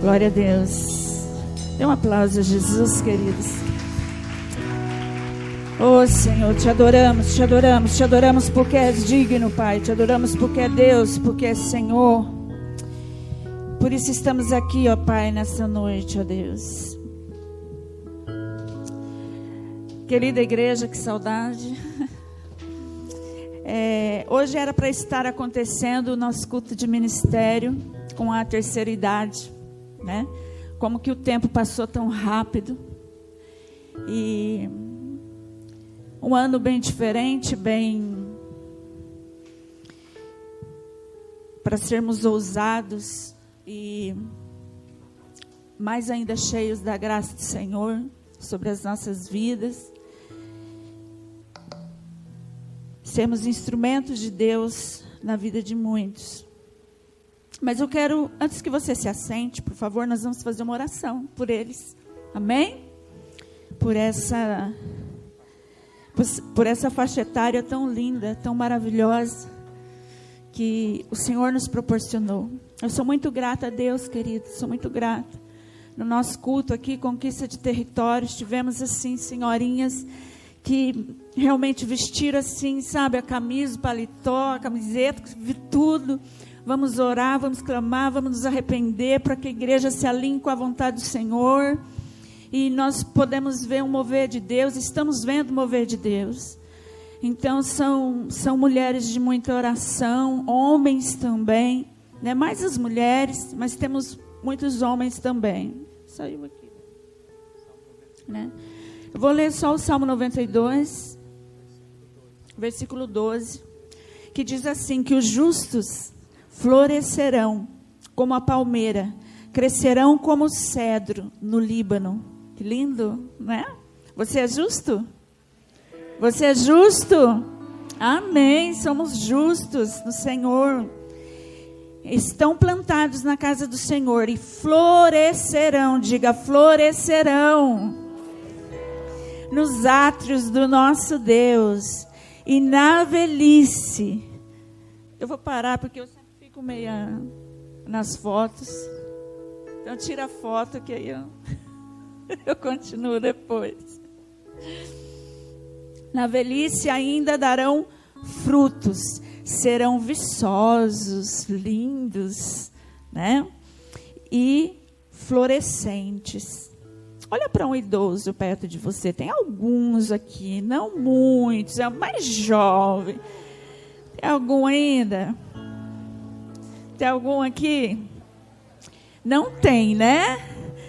Glória a Deus. Dê um aplauso a Jesus, queridos. Oh Senhor, te adoramos, te adoramos, te adoramos porque és digno, Pai. Te adoramos porque é Deus, porque é Senhor. Por isso estamos aqui, ó Pai, nessa noite, ó Deus. Querida igreja, que saudade. É, hoje era para estar acontecendo o nosso culto de ministério com a terceira idade né? Como que o tempo passou tão rápido. E um ano bem diferente, bem para sermos ousados e mais ainda cheios da graça do Senhor sobre as nossas vidas. Sermos instrumentos de Deus na vida de muitos. Mas eu quero, antes que você se assente, por favor, nós vamos fazer uma oração por eles. Amém? Por essa por essa faixa etária tão linda, tão maravilhosa que o Senhor nos proporcionou. Eu sou muito grata a Deus, querido, sou muito grata. No nosso culto aqui, conquista de territórios, tivemos assim senhorinhas que realmente vestiram assim, sabe, a camisa, o paletó, a camiseta, tudo Vamos orar, vamos clamar, vamos nos arrepender para que a igreja se alinhe com a vontade do Senhor. E nós podemos ver um mover de Deus, estamos vendo o mover de Deus. Então são, são mulheres de muita oração, homens também, né? mais as mulheres, mas temos muitos homens também. Saiu aqui. Né? Eu vou ler só o Salmo 92, versículo 12, que diz assim: que os justos florescerão como a palmeira, crescerão como o cedro no Líbano. Que lindo, né? Você é justo? Você é justo? Amém. Somos justos no Senhor. Estão plantados na casa do Senhor e florescerão, diga florescerão, nos átrios do nosso Deus e na velhice. Eu vou parar porque eu fico meia nas fotos. Então tira a foto que aí eu, eu continuo depois. Na velhice ainda darão frutos, serão viçosos, lindos, né? E florescentes. Olha para um idoso perto de você. Tem alguns aqui, não muitos, é o mais jovem. Tem algum ainda? Tem algum aqui? Não tem, né?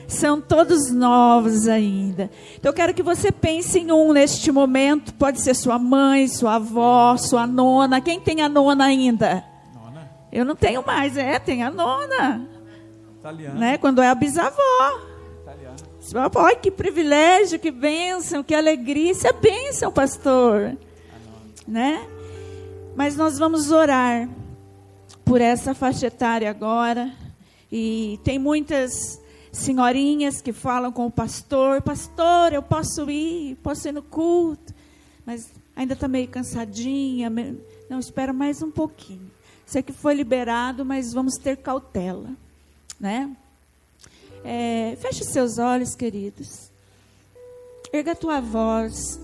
São todos novos ainda. Então eu quero que você pense em um neste momento. Pode ser sua mãe, sua avó, sua nona. Quem tem a nona ainda? Nona? Eu não tenho mais, é, tem a nona. Italiana. Né? Quando é a bisavó. Italiana. Olha que privilégio, que bênção, que alegria. Isso é bênção, pastor. Né? Mas nós vamos orar por essa faixa etária agora. E tem muitas senhorinhas que falam com o pastor: Pastor, eu posso ir, posso ir no culto, mas ainda está meio cansadinha. Não, espera mais um pouquinho. Sei que foi liberado, mas vamos ter cautela. Né? É, feche seus olhos, queridos. Erga a tua voz.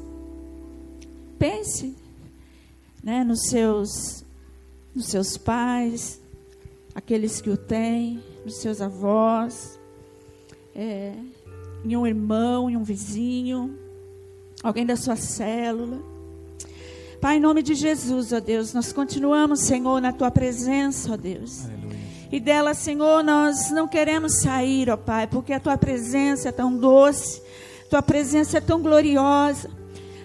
Pense né, nos seus nos seus pais, aqueles que o têm, nos seus avós, é, em um irmão, em um vizinho, alguém da sua célula. Pai, em nome de Jesus, ó Deus, nós continuamos, Senhor, na tua presença, ó Deus. Aleluia. E dela, Senhor, nós não queremos sair, ó Pai, porque a tua presença é tão doce, tua presença é tão gloriosa.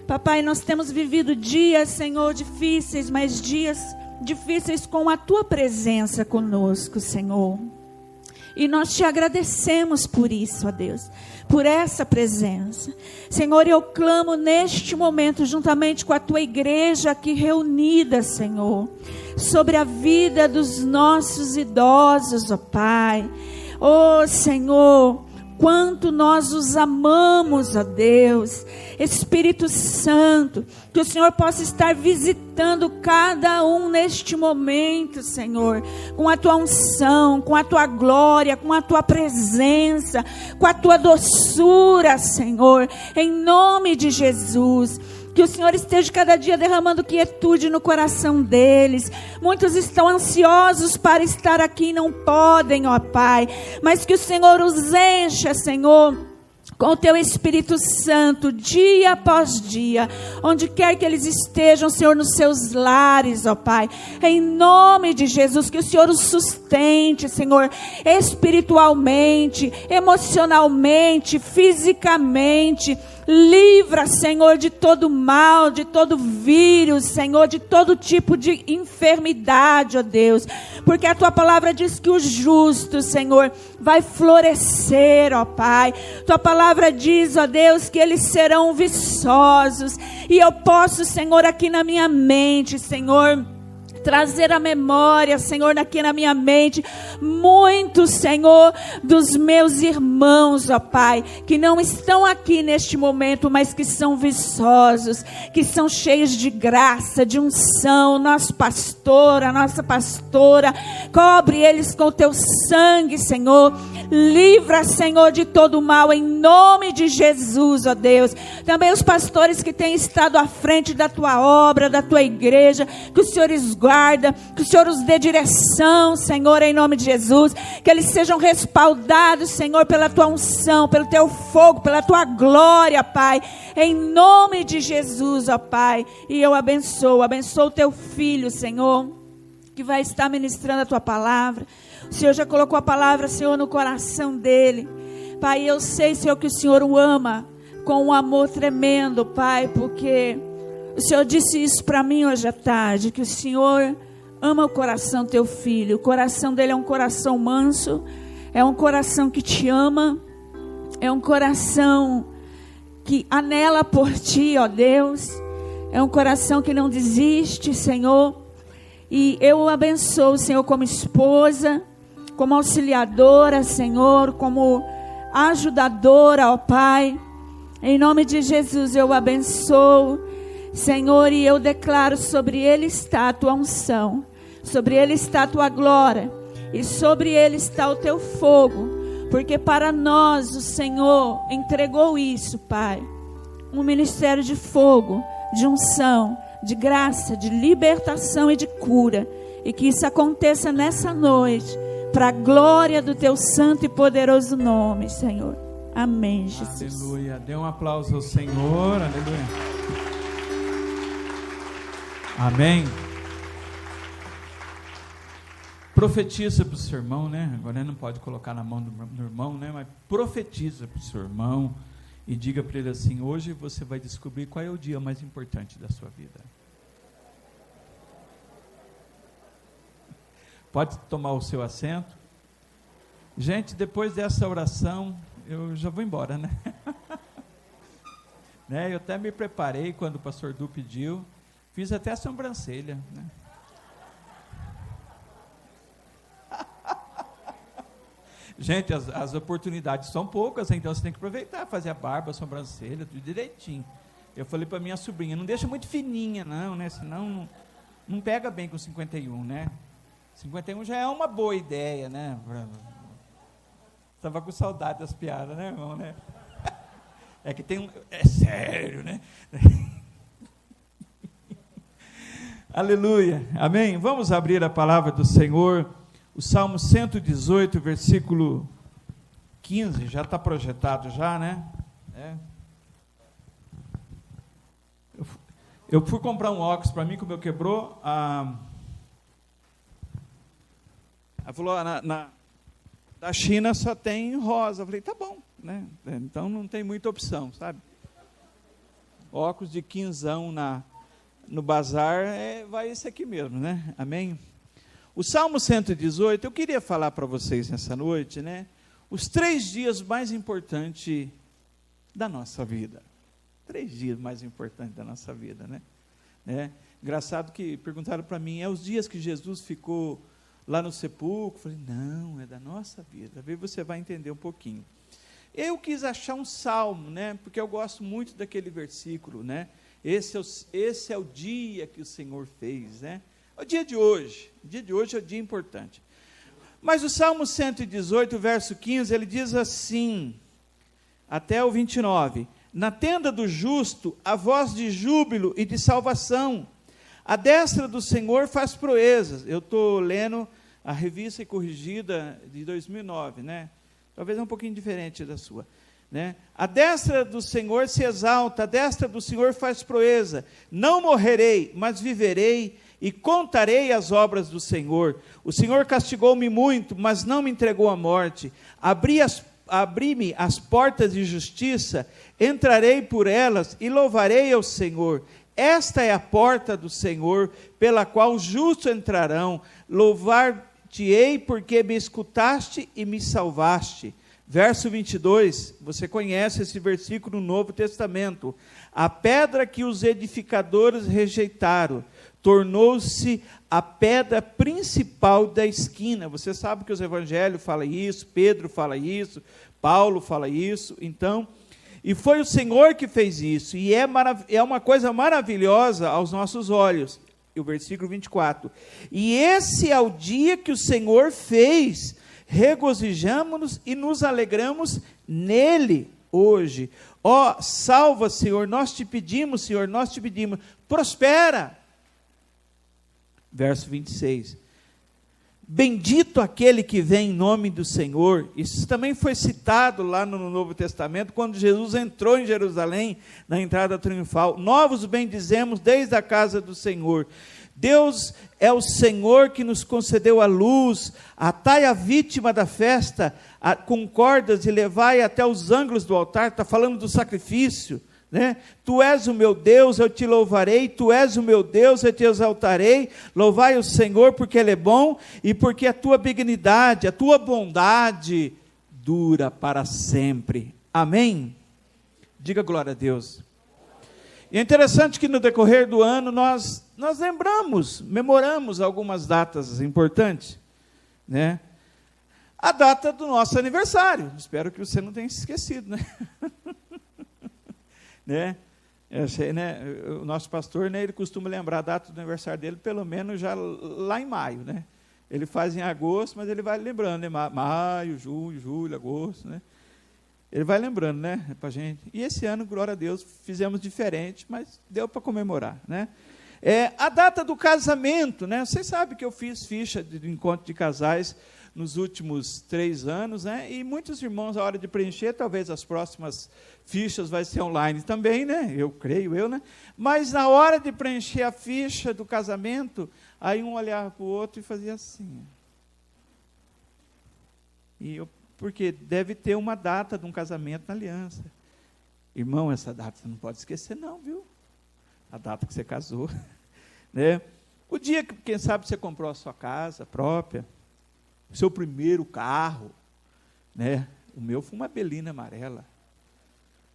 Papai, nós temos vivido dias, Senhor, difíceis, mas dias difíceis com a tua presença conosco, Senhor. E nós te agradecemos por isso, ó Deus, por essa presença. Senhor, eu clamo neste momento, juntamente com a tua igreja aqui reunida, Senhor, sobre a vida dos nossos idosos, ó Pai. Ó Senhor, quanto nós os amamos, ó Deus. Espírito Santo, que o Senhor possa estar visitando cada um neste momento, Senhor, com a tua unção, com a tua glória, com a tua presença, com a tua doçura, Senhor, em nome de Jesus. Que o Senhor esteja cada dia derramando quietude no coração deles. Muitos estão ansiosos para estar aqui e não podem, ó Pai. Mas que o Senhor os encha, Senhor com o teu Espírito Santo, dia após dia, onde quer que eles estejam, Senhor, nos seus lares, ó Pai, em nome de Jesus, que o Senhor os sustente, Senhor, espiritualmente, emocionalmente, fisicamente, Livra, Senhor, de todo mal, de todo vírus, Senhor, de todo tipo de enfermidade, ó Deus. Porque a tua palavra diz que o justo, Senhor, vai florescer, ó Pai. Tua palavra diz, ó Deus, que eles serão viçosos. E eu posso, Senhor, aqui na minha mente, Senhor trazer a memória, Senhor, aqui na minha mente, muitos, Senhor, dos meus irmãos, ó Pai, que não estão aqui neste momento, mas que são viçosos, que são cheios de graça, de unção, nosso pastor, a nossa pastora, cobre eles com teu sangue, Senhor, livra, Senhor, de todo mal, em nome de Jesus, ó Deus. Também os pastores que têm estado à frente da tua obra, da tua igreja, que o Senhor esguarde guarda, que o Senhor os dê direção, Senhor, em nome de Jesus, que eles sejam respaldados, Senhor, pela tua unção, pelo teu fogo, pela tua glória, Pai, em nome de Jesus, ó Pai. E eu abençoo, abençoo o teu filho, Senhor, que vai estar ministrando a tua palavra. O Senhor já colocou a palavra, Senhor, no coração dele. Pai, eu sei, Senhor, que o Senhor o ama com um amor tremendo, Pai, porque o Senhor disse isso para mim hoje à tarde, que o Senhor ama o coração teu filho. O coração dele é um coração manso, é um coração que te ama, é um coração que anela por ti, ó Deus. É um coração que não desiste, Senhor. E eu o abençoo, Senhor, como esposa, como auxiliadora, Senhor, como ajudadora, ó Pai. Em nome de Jesus eu o abençoo Senhor, e eu declaro sobre ele está a tua unção, sobre ele está a tua glória, e sobre ele está o teu fogo, porque para nós o Senhor entregou isso, Pai. Um ministério de fogo, de unção, de graça, de libertação e de cura. E que isso aconteça nessa noite, para a glória do teu santo e poderoso nome, Senhor. Amém, Jesus. Aleluia. Dê um aplauso ao Senhor. Aleluia. Amém. Profetiza para o seu irmão, né? Agora não pode colocar na mão do, do irmão, né? Mas profetiza para o seu irmão e diga para ele assim: hoje você vai descobrir qual é o dia mais importante da sua vida. Pode tomar o seu assento. Gente, depois dessa oração, eu já vou embora, né? né? Eu até me preparei quando o pastor Du pediu. Fiz até a sobrancelha. Né? Gente, as, as, oportunidades são poucas, então você tem que aproveitar, fazer a barba, a sobrancelha, tudo direitinho. Eu falei para minha sobrinha, não deixa muito fininha, não, né? Senão não, não pega bem com 51, né? 51 já é uma boa ideia, né? Estava com saudade das piadas, né, irmão, né? É que tem um. É sério, né? Aleluia. Amém. Vamos abrir a palavra do Senhor. O Salmo 118, versículo 15, já está projetado já, né? É. Eu, fui comprar um óculos para mim, que o meu quebrou. A, ela falou, ah, na, na, da China só tem rosa. Eu falei, tá bom, né? Então não tem muita opção, sabe? Óculos de quinzão na no bazar, é, vai esse aqui mesmo, né? Amém? O Salmo 118, eu queria falar para vocês nessa noite, né? Os três dias mais importantes da nossa vida. Três dias mais importantes da nossa vida, né? né? Engraçado que perguntaram para mim, é os dias que Jesus ficou lá no sepulcro? Eu falei, não, é da nossa vida. Aí você vai entender um pouquinho. Eu quis achar um salmo, né? Porque eu gosto muito daquele versículo, né? Esse é o, esse é o dia que o Senhor fez, né? É o dia de hoje. O dia de hoje é o dia importante. Mas o Salmo 118, verso 15, ele diz assim, até o 29. Na tenda do justo, a voz de júbilo e de salvação. A destra do Senhor faz proezas. Eu estou lendo a revista corrigida de 2009, né? Talvez é um pouquinho diferente da sua. Né? A destra do Senhor se exalta, a destra do Senhor faz proeza. Não morrerei, mas viverei e contarei as obras do Senhor. O Senhor castigou-me muito, mas não me entregou à morte. Abri as abri-me as portas de justiça, entrarei por elas e louvarei ao Senhor. Esta é a porta do Senhor, pela qual os justos entrarão. Louvar-te-ei porque me escutaste e me salvaste. Verso 22, você conhece esse versículo no Novo Testamento. A pedra que os edificadores rejeitaram tornou-se a pedra principal da esquina. Você sabe que os evangelhos falam isso, Pedro fala isso, Paulo fala isso. Então, e foi o Senhor que fez isso, e é, é uma coisa maravilhosa aos nossos olhos. E o versículo 24. E esse é o dia que o Senhor fez regozijamos-nos e nos alegramos nele hoje. Ó, oh, salva, Senhor, nós te pedimos, Senhor, nós te pedimos, prospera. Verso 26. Bendito aquele que vem em nome do Senhor. Isso também foi citado lá no Novo Testamento, quando Jesus entrou em Jerusalém, na entrada triunfal. Novos bendizemos desde a casa do Senhor. Deus é o Senhor que nos concedeu a luz, atai a vítima da festa a, com cordas e levai até os ângulos do altar, está falando do sacrifício. Né? Tu és o meu Deus, eu te louvarei, tu és o meu Deus, eu te exaltarei. Louvai o Senhor, porque Ele é bom e porque a tua benignidade, a tua bondade dura para sempre. Amém? Diga glória a Deus. E é interessante que no decorrer do ano nós, nós lembramos, memoramos algumas datas importantes. Né? A data do nosso aniversário. Espero que você não tenha se esquecido. Né? né? Sei, né? O nosso pastor, né, ele costuma lembrar a data do aniversário dele, pelo menos já lá em maio. Né? Ele faz em agosto, mas ele vai lembrando, né? maio, junho, julho, agosto. Né? Ele vai lembrando, né, para gente. E esse ano, glória a Deus, fizemos diferente, mas deu para comemorar, né? É, a data do casamento, né? Vocês sabem que eu fiz ficha de, de encontro de casais nos últimos três anos, né? E muitos irmãos, a hora de preencher, talvez as próximas fichas vai ser online também, né? Eu creio, eu, né? Mas na hora de preencher a ficha do casamento, aí um olhava para o outro e fazia assim. E eu porque deve ter uma data de um casamento na aliança. Irmão, essa data você não pode esquecer, não, viu? A data que você casou. né? O dia que, quem sabe, você comprou a sua casa própria, o seu primeiro carro. Né? O meu foi uma belina amarela.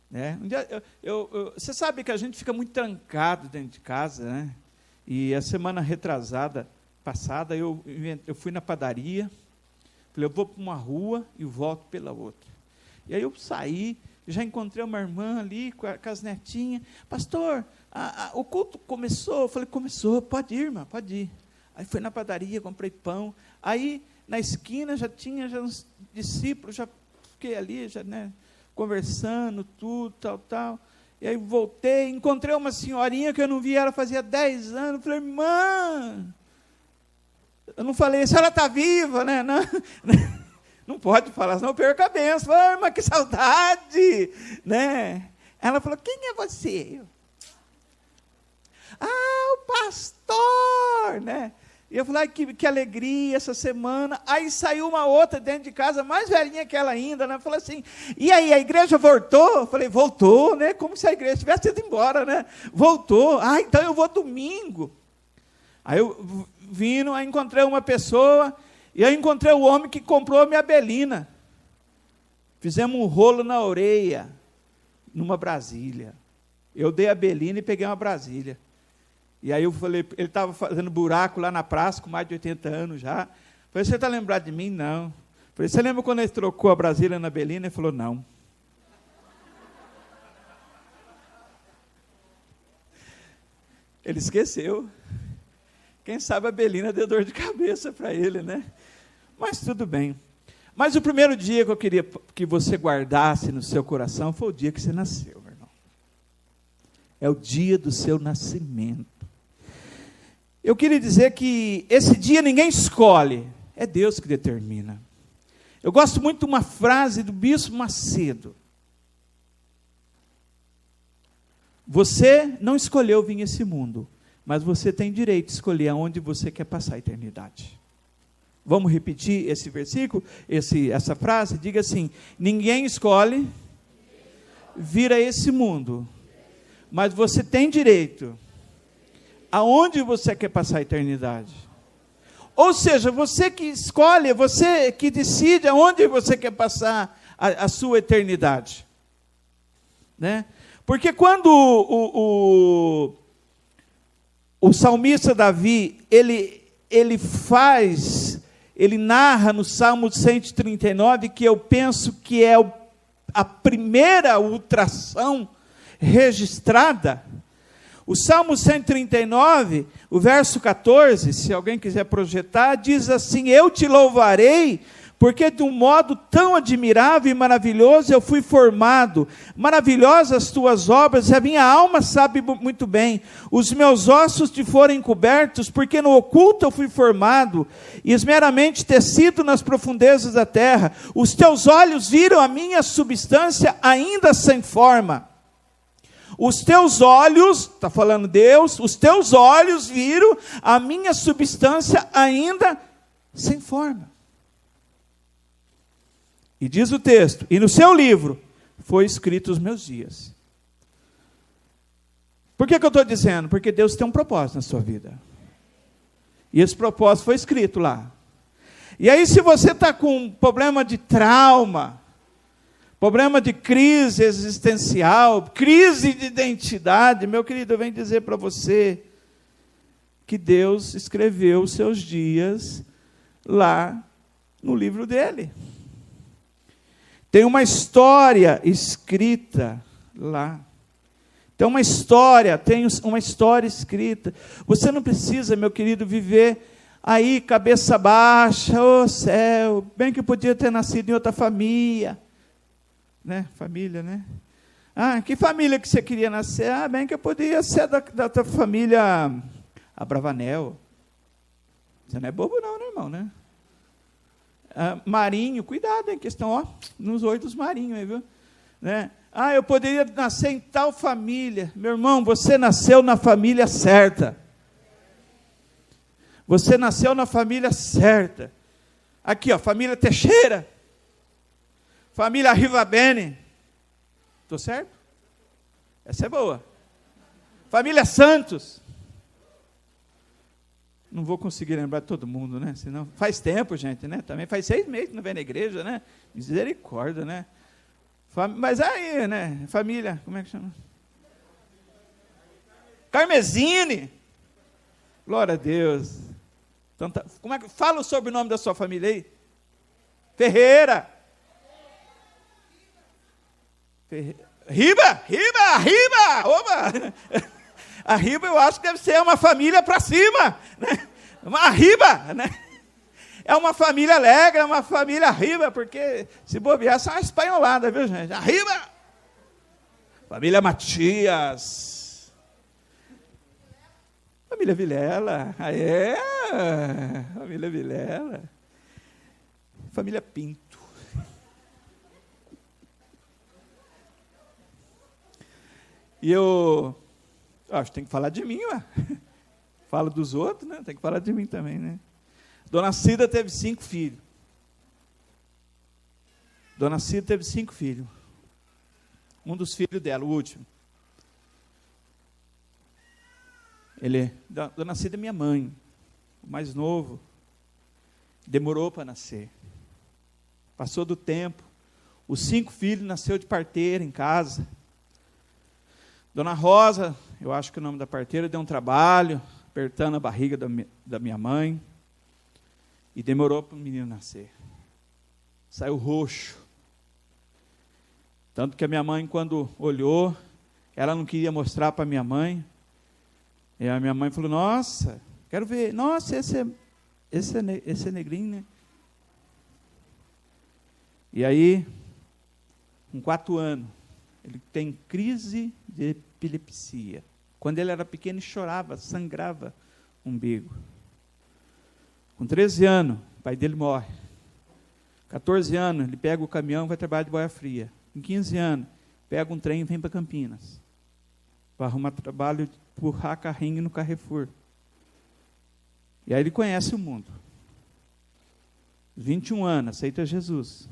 Né? Um dia, eu, eu, eu, você sabe que a gente fica muito trancado dentro de casa, né? E a semana retrasada, passada, eu, eu fui na padaria Falei, eu vou para uma rua e volto pela outra. E aí eu saí, já encontrei uma irmã ali com, a, com as netinhas. Pastor, a, a, o culto começou? Eu falei, começou, pode ir, irmã, pode ir. Aí fui na padaria, comprei pão. Aí na esquina já tinha já uns discípulos, já fiquei ali, já, né, conversando, tudo, tal, tal. E aí voltei, encontrei uma senhorinha que eu não via ela fazia 10 anos. Falei, irmã, eu não falei, a senhora está viva, né? Não, não pode falar, senão eu perco a benção. Ai, mas que saudade! Né? Ela falou, quem é você? ah, o pastor! Né? E eu falei, ai, que, que alegria essa semana. Aí saiu uma outra dentro de casa, mais velhinha que ela ainda, né? Falou assim, e aí, a igreja voltou? Eu falei, voltou, né? Como se a igreja tivesse ido embora, né? Voltou. Ah, então eu vou domingo. Aí eu vindo, aí encontrei uma pessoa, e aí encontrei o homem que comprou a minha belina. Fizemos um rolo na orelha, numa Brasília. Eu dei a belina e peguei uma Brasília. E aí eu falei, ele estava fazendo buraco lá na praça, com mais de 80 anos já. Falei, você está lembrado de mim? Não. Falei, você lembra quando ele trocou a Brasília na Belina? Ele falou, não. Ele esqueceu. Quem sabe a Belina deu dor de cabeça para ele, né? Mas tudo bem. Mas o primeiro dia que eu queria que você guardasse no seu coração foi o dia que você nasceu, meu irmão. É o dia do seu nascimento. Eu queria dizer que esse dia ninguém escolhe, é Deus que determina. Eu gosto muito de uma frase do Bispo Macedo. Você não escolheu vir esse mundo, mas você tem direito de escolher aonde você quer passar a eternidade. Vamos repetir esse versículo, esse, essa frase? Diga assim: ninguém escolhe vir a esse mundo, mas você tem direito aonde você quer passar a eternidade. Ou seja, você que escolhe, você que decide aonde você quer passar a, a sua eternidade. Né? Porque quando o, o, o, salmista Davi, ele, ele faz, ele narra no Salmo 139, que eu penso que é o, a primeira ultração registrada, o Salmo 139, o verso 14, se alguém quiser projetar, diz assim: Eu te louvarei porque de um modo tão admirável e maravilhoso eu fui formado. Maravilhosas tuas obras, e a minha alma sabe muito bem. Os meus ossos te foram encobertos, porque no oculto eu fui formado, e esmeramente tecido nas profundezas da terra. Os teus olhos viram a minha substância ainda sem forma. Os teus olhos, está falando Deus, os teus olhos viram a minha substância ainda sem forma. E diz o texto: e no seu livro foi escrito os meus dias. Por que, que eu estou dizendo? Porque Deus tem um propósito na sua vida. E esse propósito foi escrito lá. E aí, se você está com um problema de trauma, problema de crise existencial, crise de identidade, meu querido, eu venho dizer para você que Deus escreveu os seus dias lá no livro dele. Tem uma história escrita lá. Tem uma história, tem uma história escrita. Você não precisa, meu querido, viver aí cabeça baixa, ô oh, céu, bem que podia ter nascido em outra família. Né? Família, né? Ah, que família que você queria nascer? Ah, bem que eu podia ser da, da tua família Abravanel. Você não é bobo não, né, irmão, né? Ah, marinho, cuidado, em questão, ó, nos oito marinhos aí, viu? Né? Ah, eu poderia nascer em tal família. Meu irmão, você nasceu na família certa. Você nasceu na família certa. Aqui, ó, família Teixeira. Família Rivabene. Estou certo? Essa é boa. Família Santos. Não vou conseguir lembrar todo mundo, né? Senão, faz tempo, gente, né? Também faz seis meses que não vem na igreja, né? Misericórdia, né? Mas aí, né? Família, como é que chama? Carmesine. Glória a Deus. Então, tá, como é que, fala o sobrenome da sua família aí. Ferreira. Ferreira. Riba, Riba, Riba, oba! A riba eu acho que deve ser uma família para cima, né? Uma riba, né? É uma família alegre, é uma família riba, porque se bobear, é uma espanholada, viu, gente? A riba! Família Matias. Família Vilela. É, família Vilela. Família Pinto. E eu Acho que tem que falar de mim, ué. Falo dos outros, né? Tem que falar de mim também, né? Dona Cida teve cinco filhos. Dona Cida teve cinco filhos. Um dos filhos dela, o último. Ele, Dona Cida é minha mãe, o mais novo. Demorou para nascer. Passou do tempo. Os cinco filhos nasceu de parteira em casa. Dona Rosa, eu acho que o nome da parteira, deu um trabalho, apertando a barriga da, minha mãe. E demorou para o menino nascer. Saiu roxo. Tanto que a minha mãe, quando olhou, ela não queria mostrar para minha mãe, E a minha mãe falou: Nossa, quero ver. Nossa, esse é, esse é, esse é negrinho, né? E aí, com quatro anos, ele tem crise de epilepsia. Quando ele era pequeno, chorava, sangrava o umbigo. Com 13 anos, o pai dele morre. 14 anos, ele pega o caminhão e vai trabalhar de boia fria. Com 15 anos, pega um trem e vem para Campinas. Para arrumar trabalho empurrar carrinho no Carrefour. E aí ele conhece o mundo. 21 anos, aceita Jesus.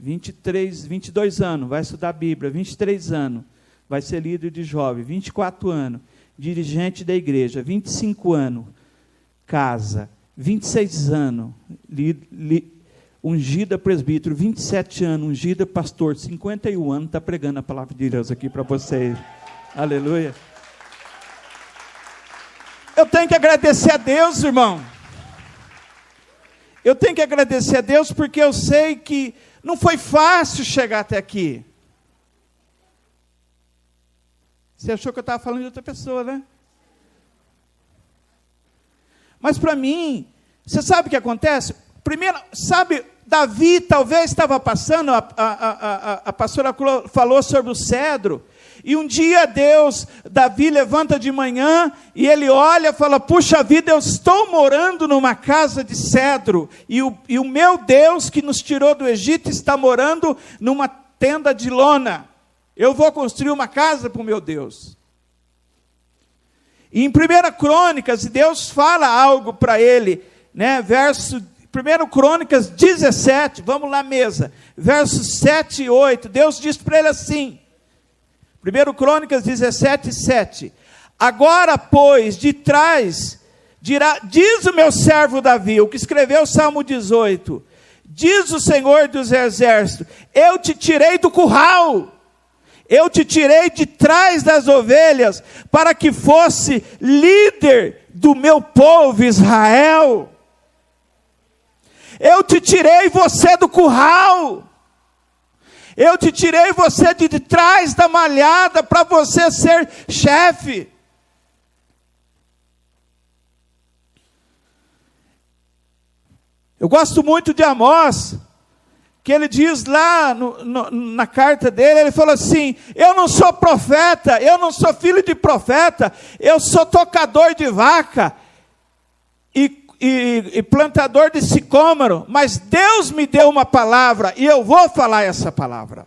23, 22 anos, vai estudar a Bíblia. 23 anos, vai ser líder de jovem. 24 anos, dirigente da igreja. 25 anos, casa. 26 anos, li, li, ungida presbítero. 27 anos, ungida pastor. 51 anos, está pregando a palavra de Deus aqui para vocês. Aleluia. Eu tenho que agradecer a Deus, irmão. Eu tenho que agradecer a Deus porque eu sei que não foi fácil chegar até aqui. Você achou que eu estava falando de outra pessoa, né? Mas para mim, você sabe o que acontece? Primeiro, sabe, Davi talvez estava passando, a, a, a, a, pastora falou sobre o cedro, e um dia Deus, Davi levanta de manhã e ele olha e fala: Puxa vida, eu estou morando numa casa de cedro, e o, e o meu Deus que nos tirou do Egito está morando numa tenda de lona. Eu vou construir uma casa para o meu Deus. E em 1 Crônicas, Deus fala algo para ele, né? verso 1 Crônicas 17, vamos lá, mesa, versos 7 e 8. Deus diz para ele assim: 1 Crônicas 17, 7. Agora, pois, de trás, dirá, diz o meu servo Davi, o que escreveu o Salmo 18: Diz o Senhor dos Exércitos: Eu te tirei do curral, eu te tirei de trás das ovelhas, para que fosse líder do meu povo Israel. Eu te tirei você do curral. Eu te tirei você de trás da malhada para você ser chefe. Eu gosto muito de Amós, que ele diz lá no, no, na carta dele, ele falou assim: Eu não sou profeta, eu não sou filho de profeta, eu sou tocador de vaca. E e, plantador de sicômoro, mas Deus me deu uma palavra e eu vou falar essa palavra.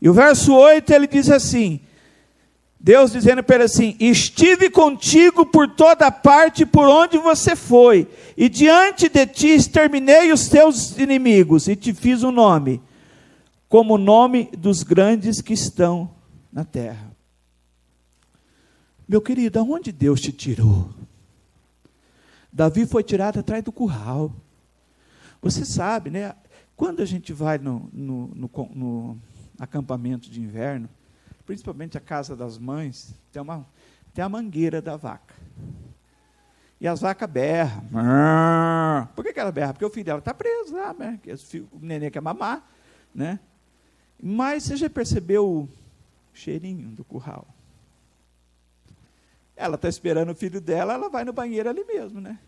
E o verso 8 ele diz assim: Deus dizendo para ele assim: Estive contigo por toda parte por onde você foi, e diante de ti exterminei os teus inimigos, e te fiz um nome, como o nome dos grandes que estão na terra. Meu querido, aonde Deus te tirou? Davi foi tirado atrás do curral. Você sabe, né? Quando a gente vai no, no, no, no acampamento de inverno, principalmente a casa das mães, tem, uma, tem a mangueira da vaca. E as vacas berram. Por que, que ela berra? Porque o filho dela está preso lá, né? o neném quer mamar. Né? Mas você já percebeu o cheirinho do curral? Ela está esperando o filho dela, ela vai no banheiro ali mesmo, né?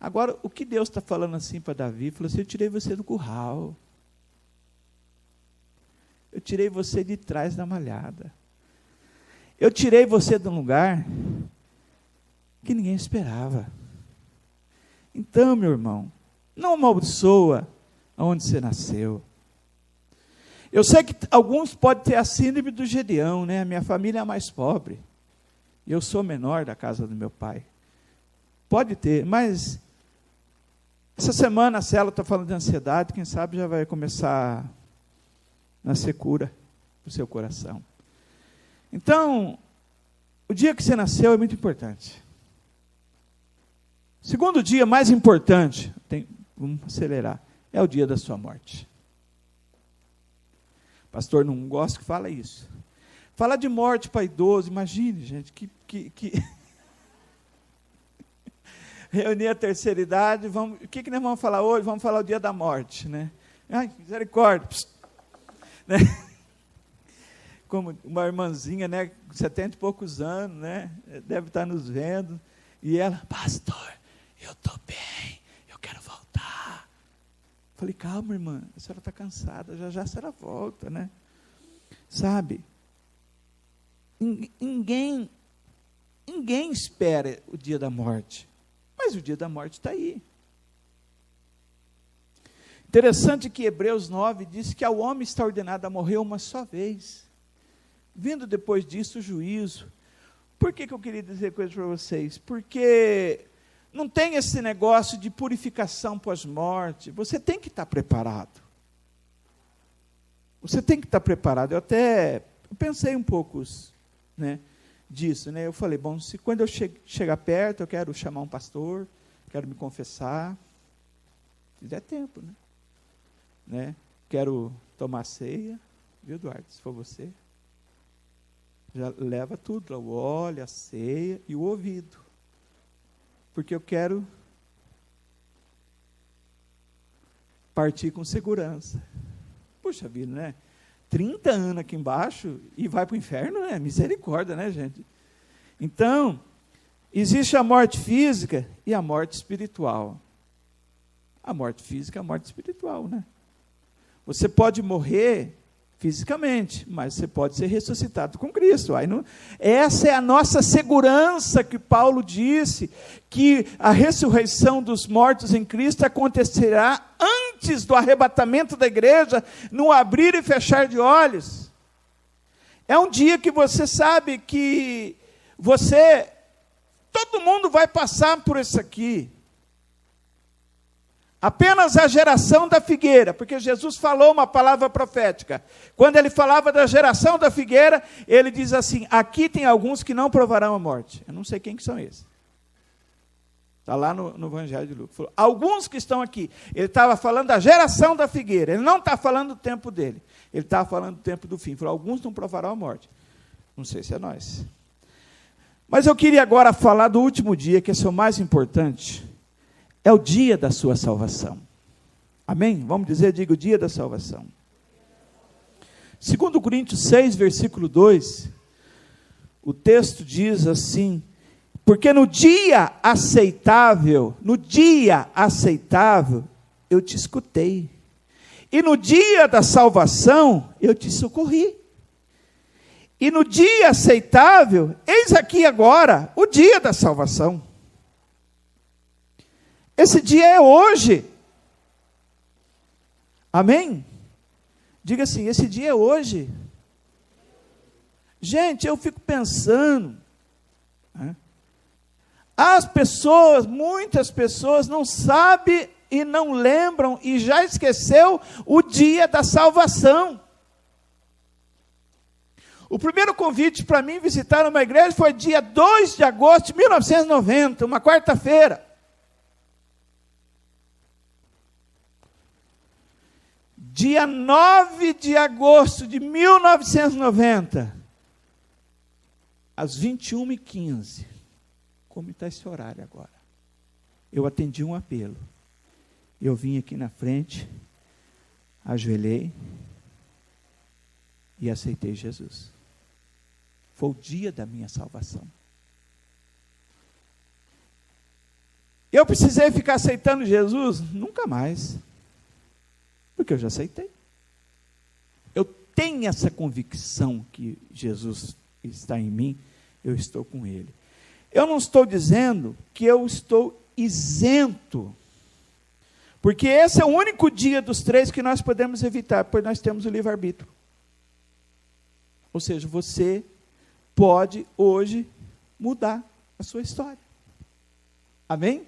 Agora, o que Deus está falando assim para Davi? Falou assim: Eu tirei você do curral. Eu tirei você de trás da malhada. Eu tirei você de um lugar que ninguém esperava. Então, meu irmão, não amaldiçoa onde você nasceu. Eu sei que alguns podem ter a síndrome do Gedeão, né? A minha família é a mais pobre. Eu sou menor da casa do meu pai. Pode ter, mas essa semana a célula está falando de ansiedade, quem sabe já vai começar a nascer cura para o seu coração. Então, o dia que você nasceu é muito importante. Segundo dia mais importante, tem, vamos acelerar, é o dia da sua morte. Pastor não gosta que fala isso. Falar de morte para idoso, imagine, gente, que. que, que... Reunir a terceira idade, vamos, o que, que nós vamos falar hoje? Vamos falar o dia da morte, né? Ai, misericórdia. Né? como uma irmãzinha, né, 70 e poucos anos, né, deve estar nos vendo, e ela, pastor, eu estou bem, eu quero voltar. Falei, calma, irmã, a senhora está cansada, já já a senhora volta, né? Sabe? Ninguém, ninguém espera o dia da morte, mas o dia da morte está aí. Interessante que Hebreus 9 diz que ao homem está ordenado a morrer uma só vez, vindo depois disso o juízo. Por que, que eu queria dizer coisa para vocês? Porque não tem esse negócio de purificação pós-morte. Você tem que estar preparado. Você tem que estar preparado. Eu até pensei um pouco né, disso. Né? Eu falei, bom, se quando eu che chegar perto, eu quero chamar um pastor, quero me confessar. Se der tempo, né? né? Quero tomar ceia, viu, Eduardo? Se for você, já leva tudo, o óleo, a ceia e o ouvido. Porque eu quero partir com segurança. Puxa vida, né? 30 anos aqui embaixo e vai para o inferno, né? Misericórdia, né, gente? Então, existe a morte física e a morte espiritual. A morte física a morte espiritual, né? Você pode morrer fisicamente, mas você pode ser ressuscitado com Cristo. Aí não, essa é a nossa segurança que Paulo disse que a ressurreição dos mortos em Cristo acontecerá antes do arrebatamento da igreja, no abrir e fechar de olhos. É um dia que você sabe que você todo mundo vai passar por isso aqui. Apenas a geração da figueira, porque Jesus falou uma palavra profética. Quando ele falava da geração da figueira, ele diz assim: aqui tem alguns que não provarão a morte. Eu não sei quem que são esses. Está lá no, no, Evangelho de Lucas. Falou, alguns que estão aqui. Ele estava falando da geração da figueira. Ele não está falando do tempo dele. Ele estava falando do tempo do fim. Falou, alguns não provarão a morte. Não sei se é nós. Mas eu queria agora falar do último dia, que é o mais importante é o dia da sua salvação. Amém? Vamos dizer, diga o dia da salvação. Segundo Coríntios 6, versículo 2, o texto diz assim: Porque no dia aceitável, no dia aceitável, eu te escutei. E no dia da salvação, eu te socorri. E no dia aceitável, eis aqui agora o dia da salvação. Esse dia é hoje. Amém? Diga assim: esse dia é hoje. Gente, eu fico pensando. Né? As pessoas, muitas pessoas não sabem e não lembram e já esqueceu o dia da salvação. O primeiro convite para mim visitar uma igreja foi dia 2 de agosto de 1990, uma quarta-feira. dia 9 de agosto de 1990, às 21h15. Como está esse horário agora? Eu atendi um apelo. Eu vim aqui na frente, ajoelhei e aceitei Jesus. Foi o dia da minha salvação. Eu precisei ficar aceitando Jesus? Nunca mais. Porque eu já aceitei. Eu tenho essa convicção que Jesus está em mim, eu estou com Ele. Eu não estou dizendo que eu estou isento, porque esse é o único dia dos três que nós podemos evitar, pois nós temos o livre-arbítrio. Ou seja, você pode hoje mudar a sua história. Amém?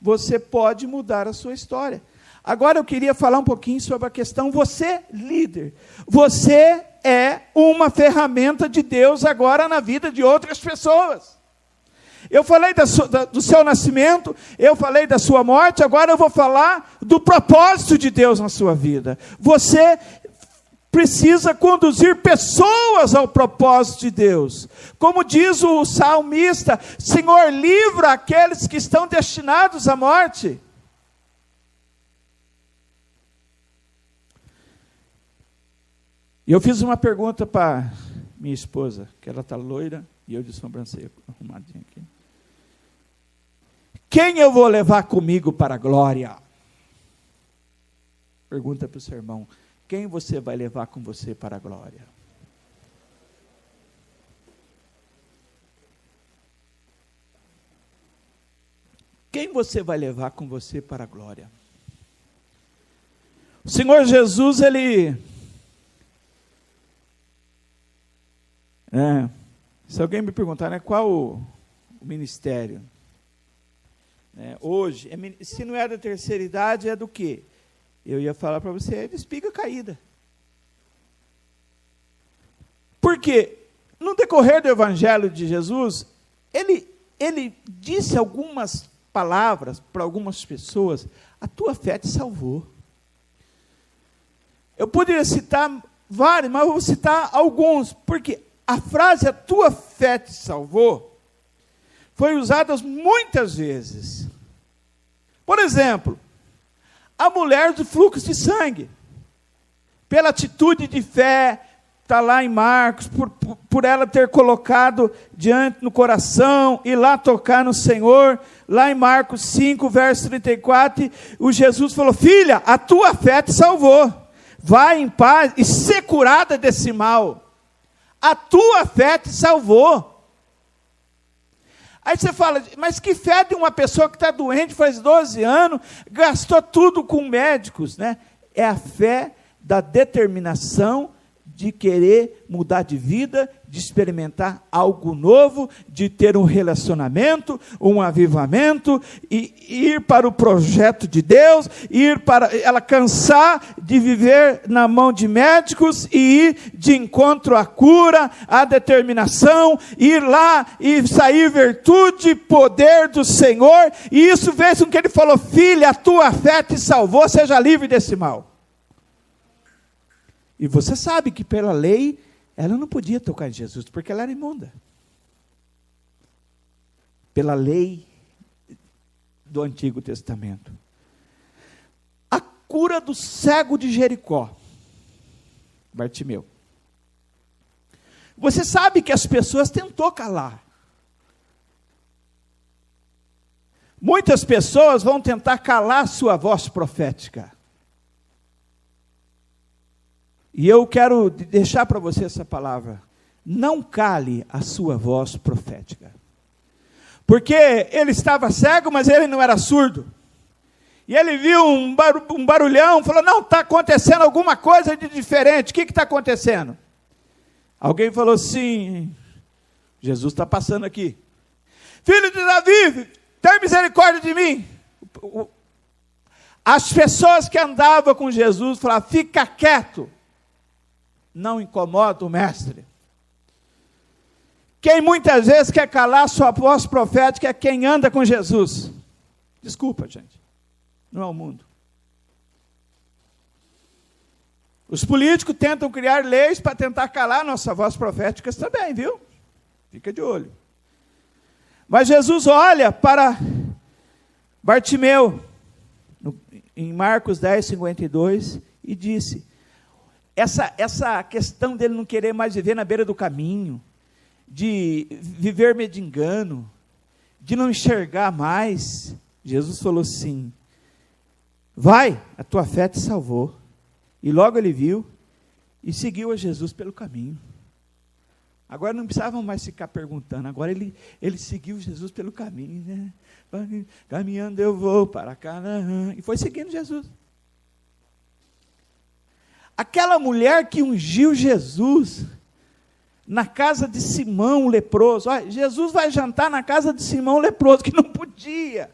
Você pode mudar a sua história. Agora eu queria falar um pouquinho sobre a questão você, líder. Você é uma ferramenta de Deus agora na vida de outras pessoas. Eu falei da sua, da, do seu nascimento, eu falei da sua morte, agora eu vou falar do propósito de Deus na sua vida. Você precisa conduzir pessoas ao propósito de Deus. Como diz o salmista: Senhor, livra aqueles que estão destinados à morte. E eu fiz uma pergunta para minha esposa, que ela está loira e eu de sobrancelha arrumadinha aqui. Quem eu vou levar comigo para a glória? Pergunta para o seu irmão: quem você vai levar com você para a glória? Quem você vai levar com você para a glória? O Senhor Jesus, ele. É, se alguém me perguntar, né, qual o, o ministério? É, hoje, é, se não é da terceira idade, é do quê? Eu ia falar para você, é de espiga caída. Porque, no decorrer do Evangelho de Jesus, ele, ele disse algumas palavras para algumas pessoas: a tua fé te salvou. Eu poderia citar vários, mas vou citar alguns, porque a frase a tua fé te salvou foi usada muitas vezes. Por exemplo, a mulher do fluxo de sangue, pela atitude de fé, está lá em Marcos, por, por, por, ela ter colocado diante no coração e lá tocar no Senhor, lá em Marcos 5, verso 34, o Jesus falou: Filha, a tua fé te salvou vai em paz e ser curada desse mal. A tua fé te salvou. Aí você fala, mas que fé de uma pessoa que está doente faz 12 anos, gastou tudo com médicos, né? É a fé da determinação de querer mudar de vida, de experimentar algo novo, de ter um relacionamento, um avivamento, e ir para o projeto de Deus, ir para ela cansar de viver na mão de médicos e ir de encontro à cura, à determinação, ir lá e sair virtude, poder do Senhor, e isso fez com que ele falou: "Filha, a tua fé te salvou, seja livre desse mal". E você sabe que pela lei ela não podia tocar em Jesus, porque ela era imunda. Pela lei do Antigo Testamento. A cura do cego de Jericó, Bartimeu. Você sabe que as pessoas tentou calar. Muitas pessoas vão tentar calar sua voz profética. E eu quero deixar para você essa palavra. Não cale a sua voz profética. Porque ele estava cego, mas ele não era surdo. E ele viu um, barulhão, falou: Não, está acontecendo alguma coisa de diferente. O que está acontecendo? Alguém falou assim: Jesus está passando aqui. Filho de Davi, tem misericórdia de mim. As pessoas que andavam com Jesus falavam: Fica quieto não incomoda o mestre. Quem muitas vezes quer calar sua voz profética é quem anda com Jesus. Desculpa, gente. Não é o mundo. Os políticos tentam criar leis para tentar calar nossa voz profética também, viu? Fica de olho. Mas Jesus olha para Bartimeu, em Marcos 10, 52, e disse: essa, essa questão dele não querer mais viver na beira do caminho, de viver de engano, de não enxergar mais, Jesus falou assim: Vai, a tua fé te salvou. E logo ele viu e seguiu a Jesus pelo caminho. Agora não precisavam mais ficar perguntando, agora ele, ele seguiu Jesus pelo caminho. Né? Caminhando eu vou para Canaã. E foi seguindo Jesus. Aquela mulher que ungiu Jesus na casa de Simão leproso. Olha, Jesus vai jantar na casa de Simão leproso, que não podia.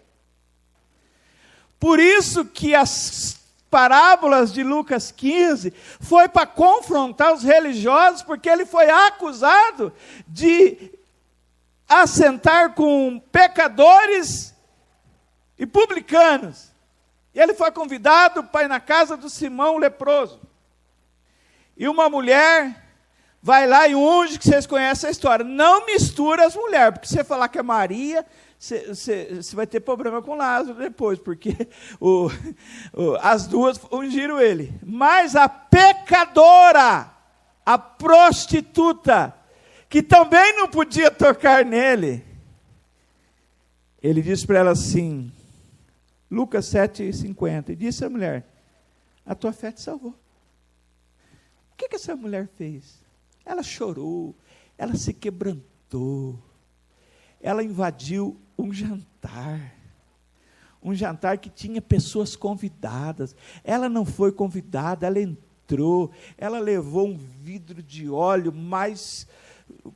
Por isso que as parábolas de Lucas 15 foi para confrontar os religiosos, porque ele foi acusado de assentar com pecadores e publicanos. E ele foi convidado para ir na casa do Simão leproso. E uma mulher vai lá e unge, que vocês conhecem a história. Não mistura as mulheres, porque você falar que é Maria, você, você, você vai ter problema com Lázaro depois, porque o, o, as duas ungiram ele. Mas a pecadora a prostituta, que também não podia tocar nele, ele disse para ela assim, Lucas 7,50, e disse à mulher: A tua fé te salvou. O que, que essa mulher fez? Ela chorou, ela se quebrantou, ela invadiu um jantar. Um jantar que tinha pessoas convidadas. Ela não foi convidada, ela entrou, ela levou um vidro de óleo mais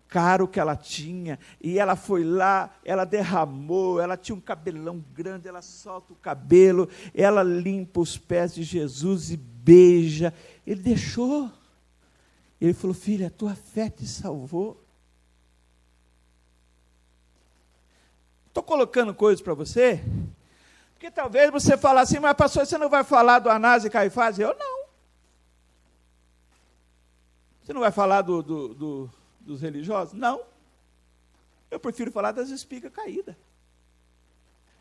caro que ela tinha, e ela foi lá, ela derramou, ela tinha um cabelão grande, ela solta o cabelo, ela limpa os pés de Jesus e beija. Ele deixou. Ele falou: Filha, a tua fé te salvou. Estou colocando coisas para você, porque talvez você fale assim, mas pastor, você não vai falar do Anás e Caifás? Eu não. Você não vai falar do, do, do, dos religiosos? Não. Eu prefiro falar das espigas caídas.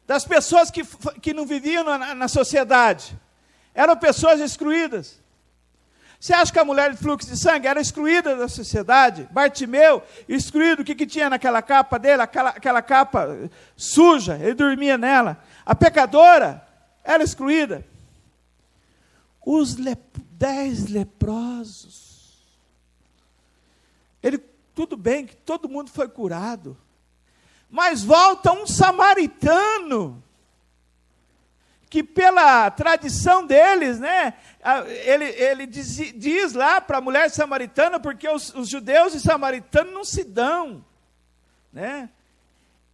Das pessoas que, que não viviam na, na sociedade. Eram pessoas excluídas. Você acha que a mulher de fluxo de sangue era excluída da sociedade? Bartimeu, excluído, o que, que tinha naquela capa dele? Aquela, aquela capa suja, ele dormia nela. A pecadora era excluída. Os lep dez leprosos. Ele, tudo bem que todo mundo foi curado. Mas volta um samaritano que pela tradição deles, né, ele, ele diz, diz lá para a mulher samaritana, porque os, os, judeus e samaritanos não se dão, né,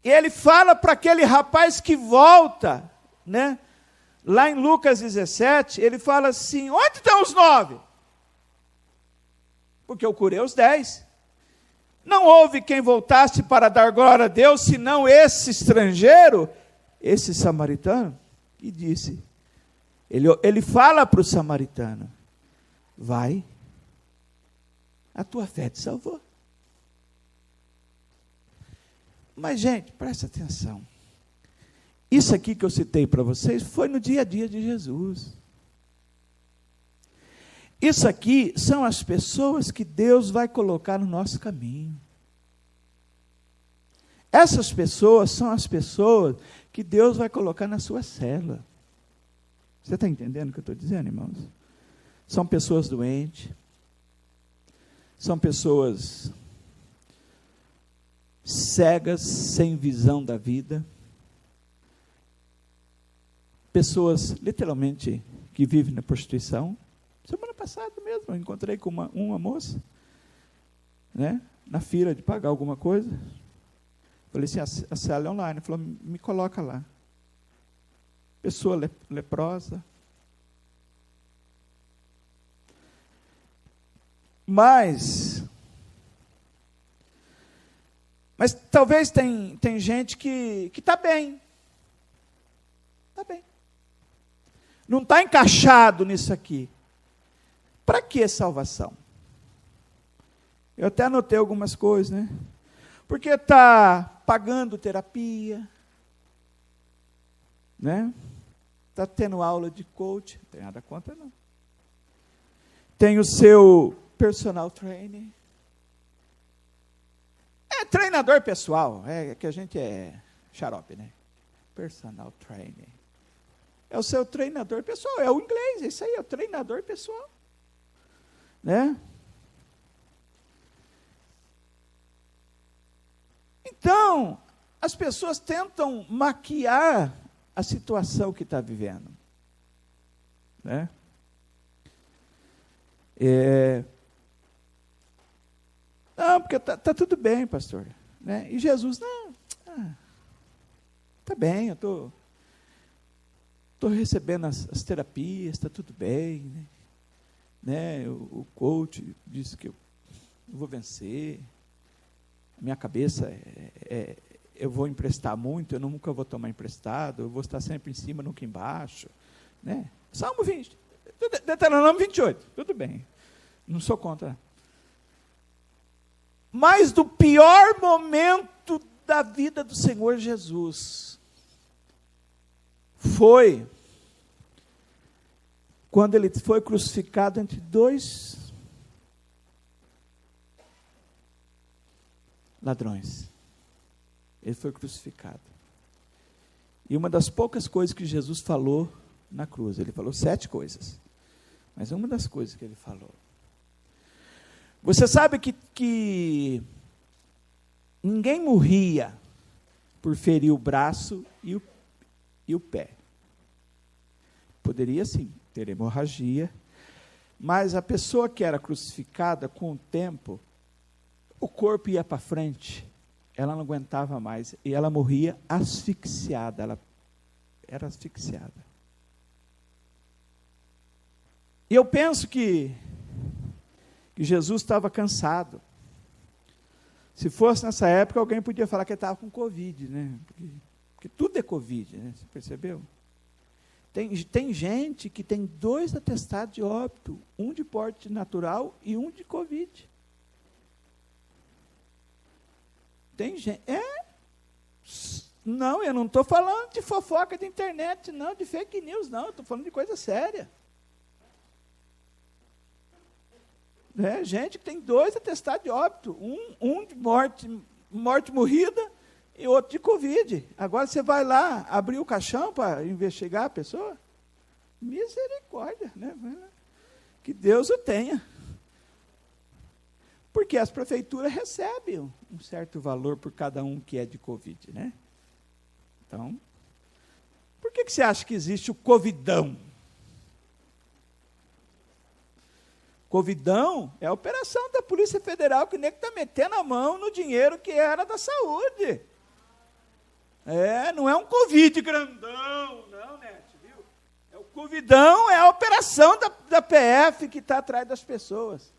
e ele fala para aquele rapaz que volta, né, lá em Lucas 17, ele fala assim, onde estão os nove? Porque eu curei os dez, não houve quem voltasse para dar glória a Deus, senão esse estrangeiro, esse samaritano, e disse: ele, ele fala para o samaritano: Vai, a tua fé te salvou. Mas, gente, presta atenção. Isso aqui que eu citei para vocês foi no dia a dia de Jesus. Isso aqui são as pessoas que Deus vai colocar no nosso caminho. Essas pessoas são as pessoas que Deus vai colocar na sua célula. Você está entendendo o que eu estou dizendo, irmãos? São pessoas doentes, são pessoas cegas, sem visão da vida, pessoas literalmente que vivem na prostituição. Semana passada mesmo, eu encontrei com uma, uma moça, né, na fila de pagar alguma coisa. Falei assim, a, cela é online. Falou, me coloca lá. Pessoa le, leprosa. Mas, mas talvez tem, tem gente que está bem. Está bem. Não está encaixado nisso aqui. Para que salvação? Eu até anotei algumas coisas, né? Porque está pagando terapia, né? Está tendo aula de coach, não tem nada contra não. Tem o seu personal trainer. É treinador pessoal, é que a gente é xarope, né? Personal trainer. É o seu treinador pessoal, é o inglês, é isso aí, é o treinador pessoal. Né? Então, as pessoas tentam maquiar a situação que está vivendo. Né? É... Não, porque está tá tudo bem, pastor. Né? E Jesus, não, ah, bem, eu estou tô, tô recebendo as, as terapias, está tudo bem. Né? Né? O, o coach disse que eu vou vencer minha cabeça é, é, eu vou emprestar muito, eu nunca vou tomar emprestado, eu vou estar sempre em cima, nunca embaixo. Né? Salmo 20, Deuteronômio 28, tudo bem, não sou contra. Mas do pior momento da vida do Senhor Jesus foi quando ele foi crucificado entre dois ladrões. Ele foi crucificado. E uma das poucas coisas que Jesus falou na cruz, ele falou sete coisas. Mas uma das coisas que ele falou. Você sabe que, que ninguém morria por ferir o braço e o, e o pé. Poderia sim ter hemorragia, mas a pessoa que era crucificada, com o tempo, o corpo ia para frente, ela não aguentava mais e ela morria asfixiada, ela era asfixiada. E eu penso que, que Jesus estava cansado. Se fosse nessa época, alguém podia falar que ele estava com Covid, né? Porque, porque, tudo é Covid, né? Você percebeu? Tem, tem gente que tem dois atestados de óbito, um de porte natural e um de Covid. Tem gente. É. Não, eu não estou falando de fofoca de internet, não, de fake news, não. Estou falando de coisa séria. É, gente que tem dois atestados de óbito, um, um de morte, morte morrida e outro de Covid. Agora você vai lá abrir o caixão para investigar a pessoa? Misericórdia, né? Que Deus o tenha. Porque as prefeituras recebem um certo valor por cada um que é de Covid, né? Então, por que, que você acha que existe o Covidão? Covidão é a operação da Polícia Federal que nem está metendo a mão no dinheiro que era da saúde. É, não é um Covid grandão, não, Net, viu? É o Covidão, é a operação da, da PF que está atrás das pessoas.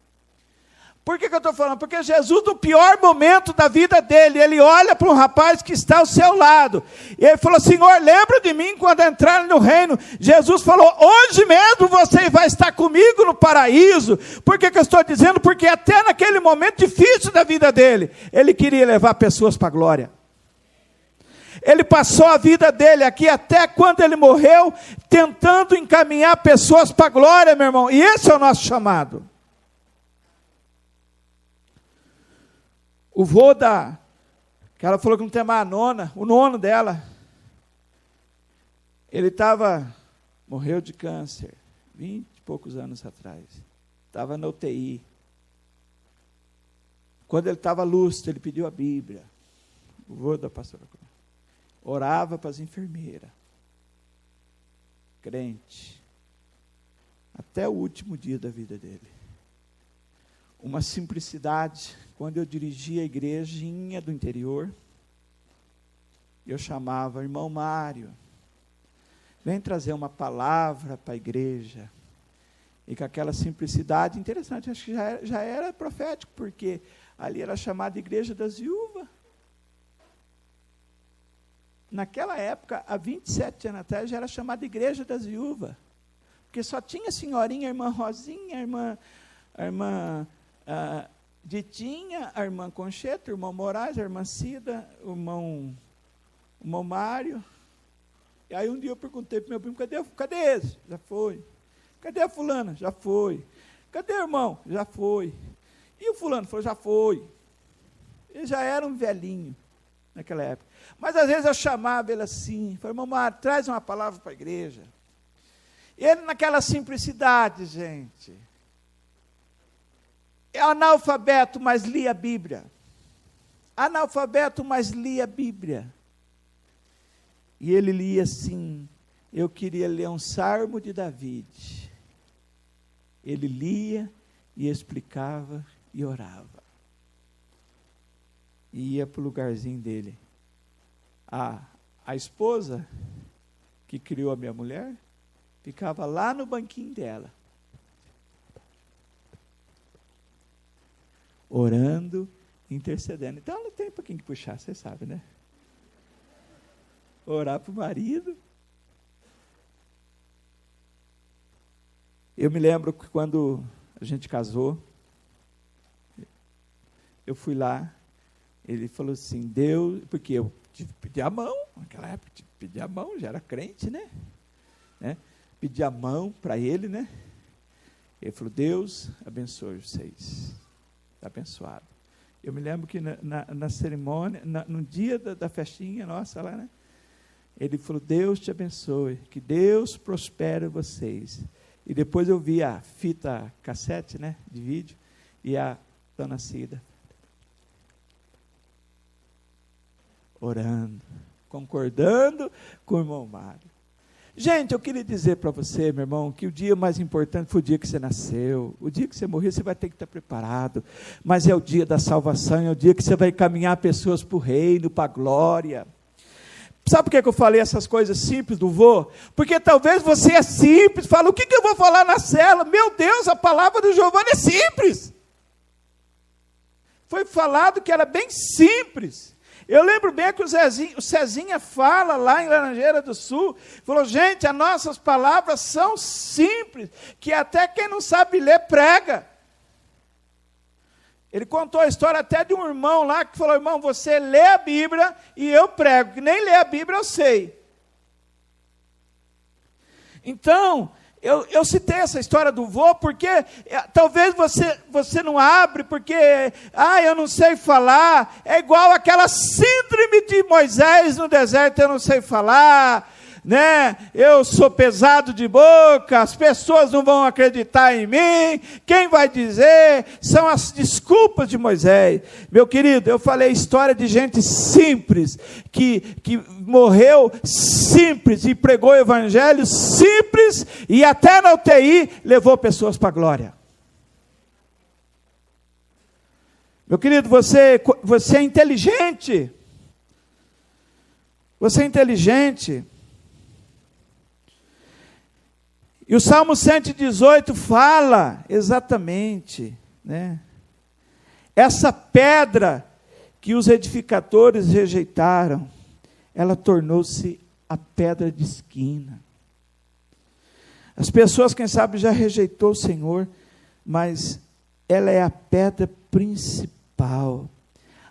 Por que, que eu estou falando? Porque Jesus, no pior momento da vida dele, ele olha para um rapaz que está ao seu lado. E ele falou: Senhor, lembra de mim quando entrar no reino. Jesus falou: Hoje mesmo você vai estar comigo no paraíso. Por que, que eu estou dizendo? Porque até naquele momento difícil da vida dele, ele queria levar pessoas para a glória. Ele passou a vida dele aqui até quando ele morreu, tentando encaminhar pessoas para a glória, meu irmão. E esse é o nosso chamado. O vô da. Que ela falou que não tem mais a nona, o nono dela. Ele estava. Morreu de câncer, vinte e poucos anos atrás. Estava na UTI. Quando ele estava lúcido, ele pediu a Bíblia. O vô da pastora. Orava para as enfermeiras. Crente. Até o último dia da vida dele uma simplicidade. Quando eu dirigia a igrejinha do interior, eu chamava irmão Mário, vem trazer uma palavra para a igreja. E com aquela simplicidade interessante, acho que já era, já era profético, porque ali era chamada Igreja das Viúvas. Naquela época, há 27 anos atrás, já era chamada Igreja das Viúvas. Porque só tinha a senhorinha, a irmã Rosinha, a irmã, a irmã ah, Ditinha, a irmã Concheta, o irmão Moraes, a irmã Cida, o irmão, o irmão Mário. E aí um dia eu perguntei para meu primo, cadê, cadê esse? Já foi. Cadê a fulana? Já foi. Cadê o irmão? Já foi. E o fulano? Falou, já foi. Ele já era um velhinho naquela época. Mas às vezes eu chamava ele assim, falei, irmão Mário, traz uma palavra para a igreja. Ele naquela simplicidade, gente analfabeto, mas lia a Bíblia. Analfabeto, mas lia a Bíblia. E ele lia assim: Eu queria ler um salmo de David. Ele lia e explicava e orava. E ia para o lugarzinho dele. A, a esposa que criou a minha mulher ficava lá no banquinho dela orando, intercedendo. Então ela tem um pouquinho que puxar, você sabe, né? Orar para o marido. Eu me lembro que quando a gente casou, eu fui lá, ele falou assim, Deus, porque eu pedir a mão, naquela época pedir a mão, já era crente, né? né? Pedi a mão para ele, né? Ele falou, Deus abençoe vocês. Está abençoado. Eu me lembro que na, na, na cerimônia, na, no dia da, da, festinha nossa lá, né? Ele falou: Deus te abençoe, que Deus prospere vocês. E depois eu vi a fita cassete, né, de vídeo, e a dona Cida orando, concordando com o irmão Mário. Gente, eu queria dizer para você, meu irmão, que o dia mais importante foi o dia que você nasceu. O dia que você morrer, você vai ter que estar preparado. Mas é o dia da salvação, é o dia que você vai caminhar pessoas para o reino, para a glória. Sabe por que eu falei essas coisas simples do vô? Porque talvez você é simples, fala, o que, que eu vou falar na cela? Meu Deus, a palavra do Giovanni é simples. Foi falado que era bem simples. Eu lembro bem que o, Zezinho, o Cezinha fala lá em Laranjeira do Sul, falou, gente, as nossas palavras são simples, que até quem não sabe ler prega. Ele contou a história até de um irmão lá que falou, irmão, você lê a Bíblia e eu prego, que nem lê a Bíblia eu sei. Então, eu, eu citei essa história do vô porque é, talvez você, você não abre porque, ah, eu não sei falar. É igual aquela síndrome de Moisés no deserto, eu não sei falar né? Eu sou pesado de boca, as pessoas não vão acreditar em mim. Quem vai dizer? São as desculpas de Moisés. Meu querido, eu falei história de gente simples que que morreu simples e pregou o evangelho simples e até na UTI levou pessoas para a glória. Meu querido, você, você é inteligente. Você é inteligente. E o Salmo 118 fala exatamente, né? Essa pedra que os edificadores rejeitaram, ela tornou-se a pedra de esquina. As pessoas, quem sabe, já rejeitou o Senhor, mas ela é a pedra principal.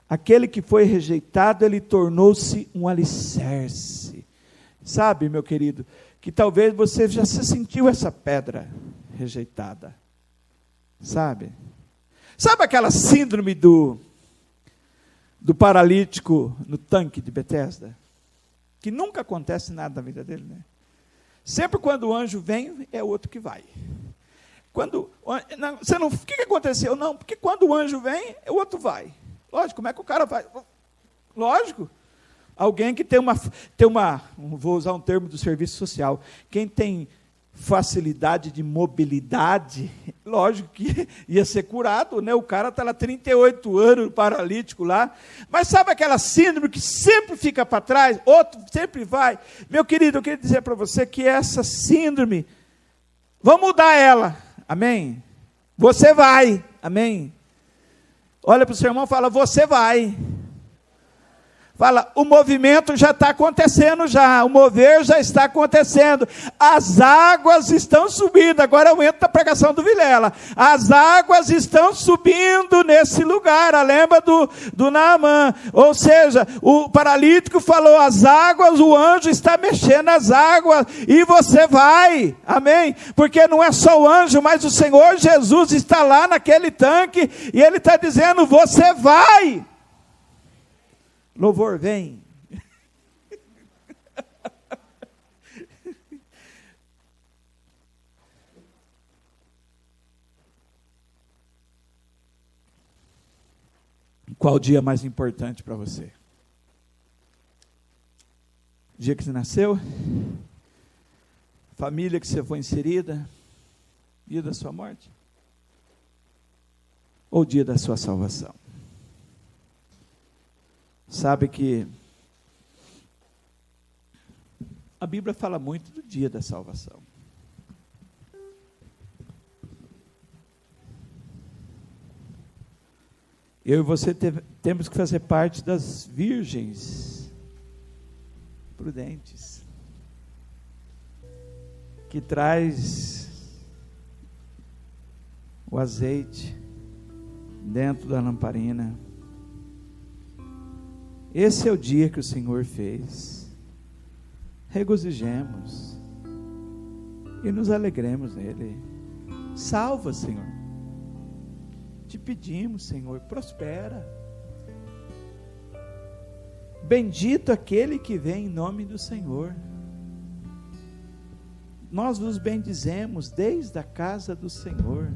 Aquele que foi rejeitado, ele tornou-se um alicerce. Sabe, meu querido, que talvez você já se sentiu essa pedra rejeitada. Sabe? Sabe aquela síndrome do do paralítico no tanque de Betesda? Que nunca acontece nada na vida dele, né? Sempre quando o anjo vem, é outro que vai. Quando não, você não, o que, que aconteceu? Não, porque quando o anjo vem, o outro vai. Lógico, como é que o cara vai? Lógico. Alguém que tem uma, tem uma, vou usar um termo do serviço social, quem tem facilidade de mobilidade, lógico que ia ser curado, né? O cara está lá 38 anos, paralítico lá. Mas sabe aquela síndrome que sempre fica para trás, outro sempre vai? Meu querido, eu queria dizer para você que essa síndrome, vamos mudar ela, amém? Você vai, amém? Olha para o seu irmão e fala, você vai. Fala, o movimento já está acontecendo já, o mover já está acontecendo. As águas estão subindo. Agora eu entro na pregação do Vilela. As águas estão subindo nesse lugar. Lembra do, do Naamã. Ou seja, o paralítico falou: as águas, o anjo está mexendo as águas e você vai. Amém? Porque não é só o anjo, mas o Senhor Jesus está lá naquele tanque e ele está dizendo: você vai. Louvor vem. Qual o dia mais importante para você? Dia que você nasceu? Família que você foi inserida? Dia da sua morte? Ou dia da sua salvação? Sabe que a Bíblia fala muito do dia da salvação. Eu e você temos que fazer parte das virgens prudentes, que traz o azeite dentro da lamparina esse é o dia que o Senhor fez. Regozijemos e nos alegremos nele. Salva, Senhor. Te pedimos, Senhor, prospera. Bendito aquele que vem em nome do Senhor. Nós vos bendizemos desde a casa do Senhor.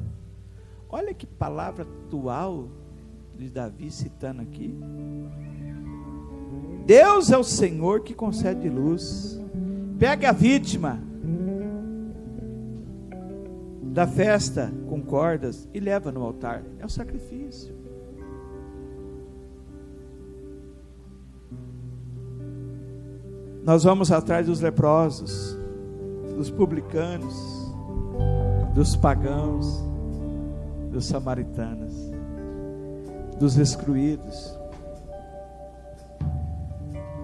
Olha que palavra atual de Davi citando aqui. Deus é o Senhor que concede luz. Pega a vítima da festa com cordas e leva no altar. É o sacrifício. Nós vamos atrás dos leprosos, dos publicanos, dos pagãos, dos samaritanos, dos excluídos.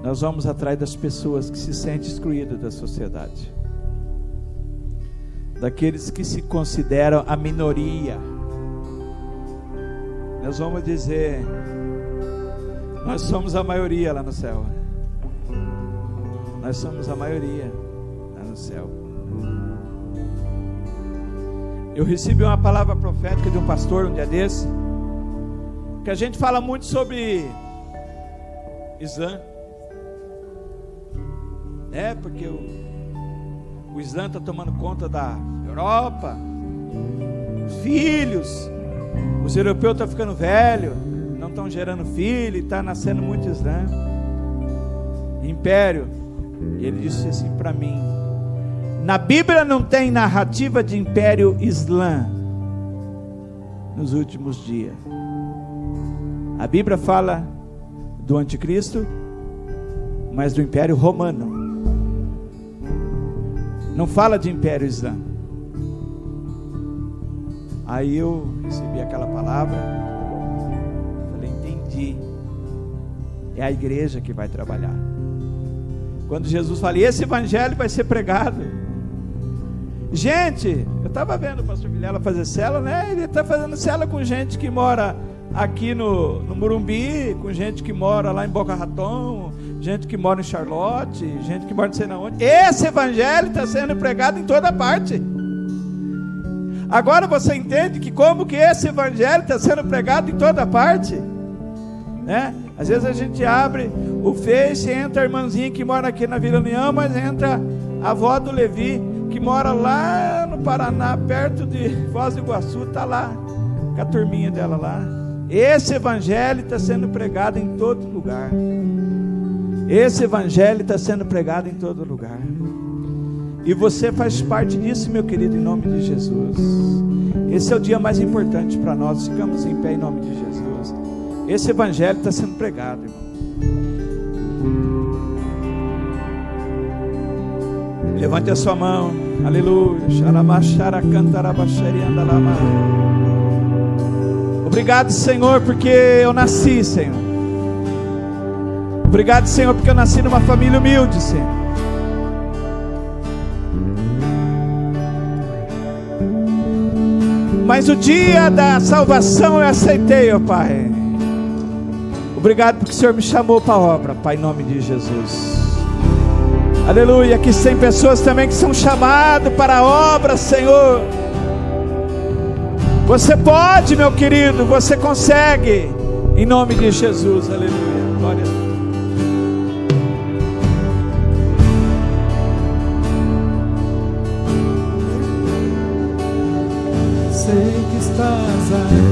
Nós vamos atrás das pessoas que se sentem excluídas da sociedade, daqueles que se consideram a minoria. Nós vamos dizer, nós somos a maioria lá no céu. Nós somos a maioria lá no céu. Eu recebi uma palavra profética de um pastor um dia desse, que a gente fala muito sobre Islã, né? Porque o, o Islã está tomando conta da Europa, os filhos, os europeus estão ficando velhos, não estão gerando filho, está nascendo muito Islã, império. E ele disse assim para mim: Na Bíblia não tem narrativa de império islã nos últimos dias. A Bíblia fala do anticristo, mas do império romano. Não fala de império islã. Aí eu recebi aquela palavra, falei, entendi. É a igreja que vai trabalhar. Quando Jesus fala, esse evangelho vai ser pregado. Gente, eu estava vendo o pastor Vilela fazer cela, né? Ele está fazendo cela com gente que mora aqui no, no Murumbi, com gente que mora lá em Boca Raton, gente que mora em Charlotte, gente que mora não sei na onde. Esse evangelho está sendo pregado em toda parte. Agora você entende que como que esse evangelho está sendo pregado em toda parte, né? Às vezes a gente abre o Face, entra a irmãzinha que mora aqui na Vila União, mas entra a avó do Levi, que mora lá no Paraná, perto de Foz do Iguaçu, está lá, com a turminha dela lá. Esse evangelho está sendo pregado em todo lugar. Esse evangelho está sendo pregado em todo lugar. E você faz parte disso, meu querido, em nome de Jesus. Esse é o dia mais importante para nós. Ficamos em pé em nome de Jesus. Esse evangelho está sendo pregado, irmão. Levante a sua mão, aleluia. Obrigado, Senhor, porque eu nasci, Senhor. Obrigado, Senhor, porque eu nasci numa família humilde, Senhor. Mas o dia da salvação eu aceitei, ó Pai. Obrigado porque o Senhor me chamou para a obra, Pai, em nome de Jesus. Aleluia. Que tem pessoas também que são chamadas para a obra, Senhor. Você pode, meu querido, você consegue. Em nome de Jesus. Aleluia. Glória a Deus. life.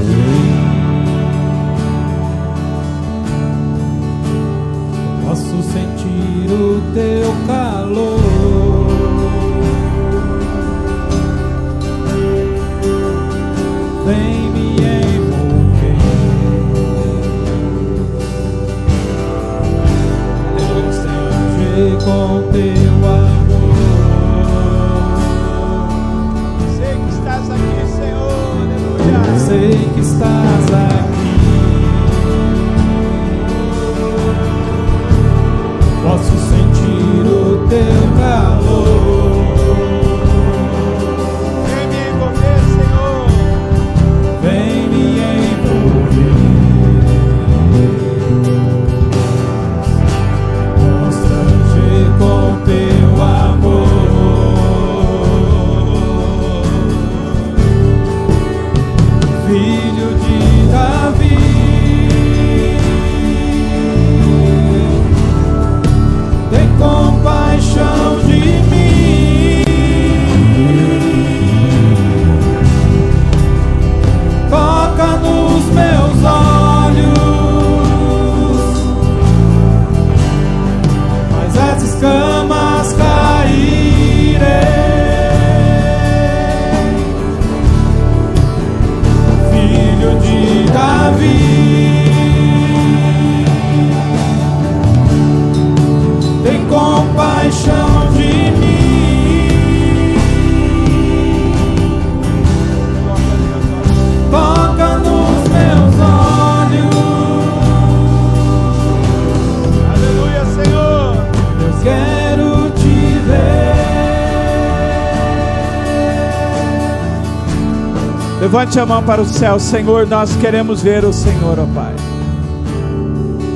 Levante a mão para o céu, Senhor, nós queremos ver o Senhor, ó Pai.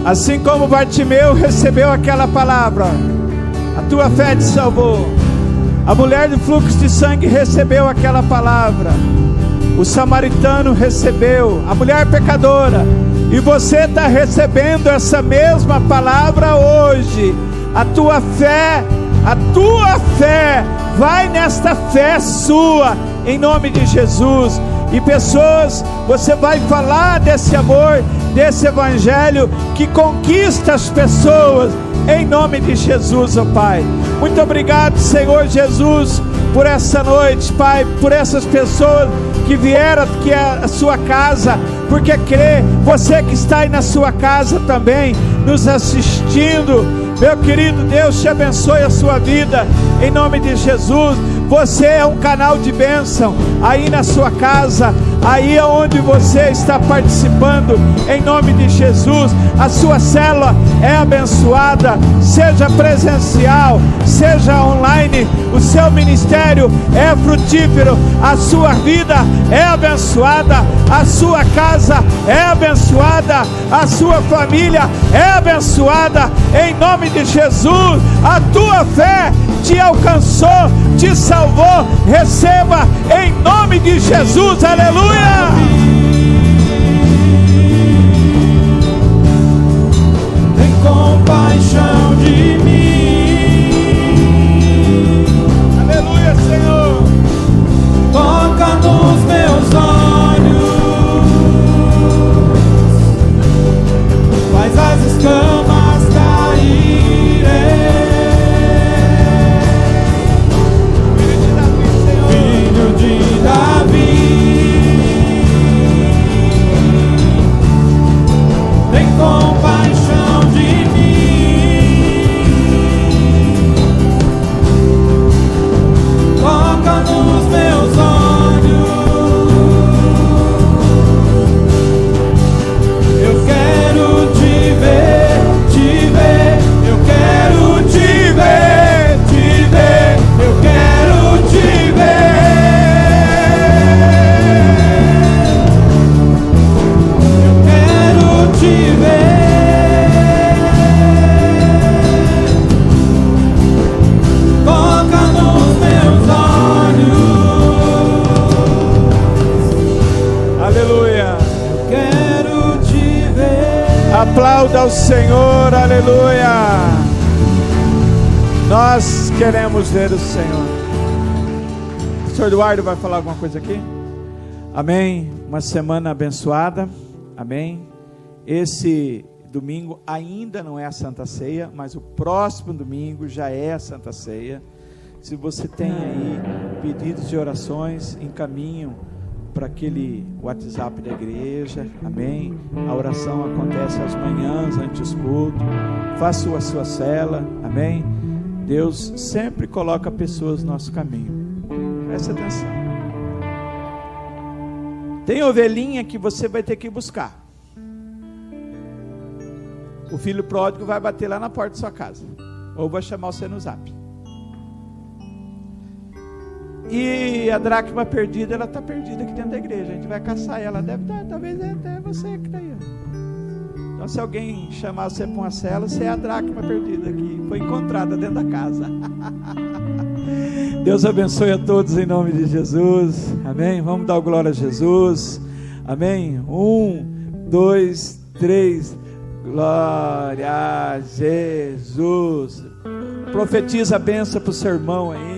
Assim como Bartimeu recebeu aquela palavra, a tua fé te salvou. A mulher do fluxo de sangue recebeu aquela palavra. O samaritano recebeu, a mulher pecadora, e você está recebendo essa mesma palavra hoje. A tua fé, a tua fé, vai nesta fé sua, em nome de Jesus. E pessoas, você vai falar desse amor, desse evangelho que conquista as pessoas, em nome de Jesus, ó oh Pai. Muito obrigado, Senhor Jesus, por essa noite, Pai, por essas pessoas que vieram aqui à sua casa, porque crê, você que está aí na sua casa também, nos assistindo, meu querido Deus, te abençoe a sua vida, em nome de Jesus. Você é um canal de bênção aí na sua casa, aí onde você está participando, em nome de Jesus. A sua célula é abençoada, seja presencial, seja online, o seu ministério é frutífero, a sua vida é abençoada, a sua casa é abençoada, a sua família é abençoada, em nome de Jesus. A tua fé te alcançou, te salvou. Receba em nome de Jesus, aleluia. Tem compaixão de mim, Aleluia, Senhor. toca nos meus olhos, faz as escamas queremos ver o Senhor. O senhor Eduardo vai falar alguma coisa aqui? Amém. Uma semana abençoada. Amém. Esse domingo ainda não é a Santa Ceia, mas o próximo domingo já é a Santa Ceia. Se você tem aí pedidos de orações, encaminham para aquele WhatsApp da igreja, amém? A oração acontece às manhãs, antes do culto. Faça a sua cela, amém? Deus sempre coloca pessoas no nosso caminho. Preste atenção. Tem ovelhinha que você vai ter que buscar. O filho pródigo vai bater lá na porta da sua casa. Ou vai chamar você no zap. E a dracma perdida, ela está perdida aqui dentro da igreja. A gente vai caçar ela. Deve estar, talvez é até você que está aí. Então, se alguém chamar você para uma cela, você é a dracma perdida que foi encontrada dentro da casa. Deus abençoe a todos em nome de Jesus. Amém. Vamos dar glória a Jesus. Amém. Um, dois, três. Glória a Jesus. Profetiza a benção para o seu irmão aí.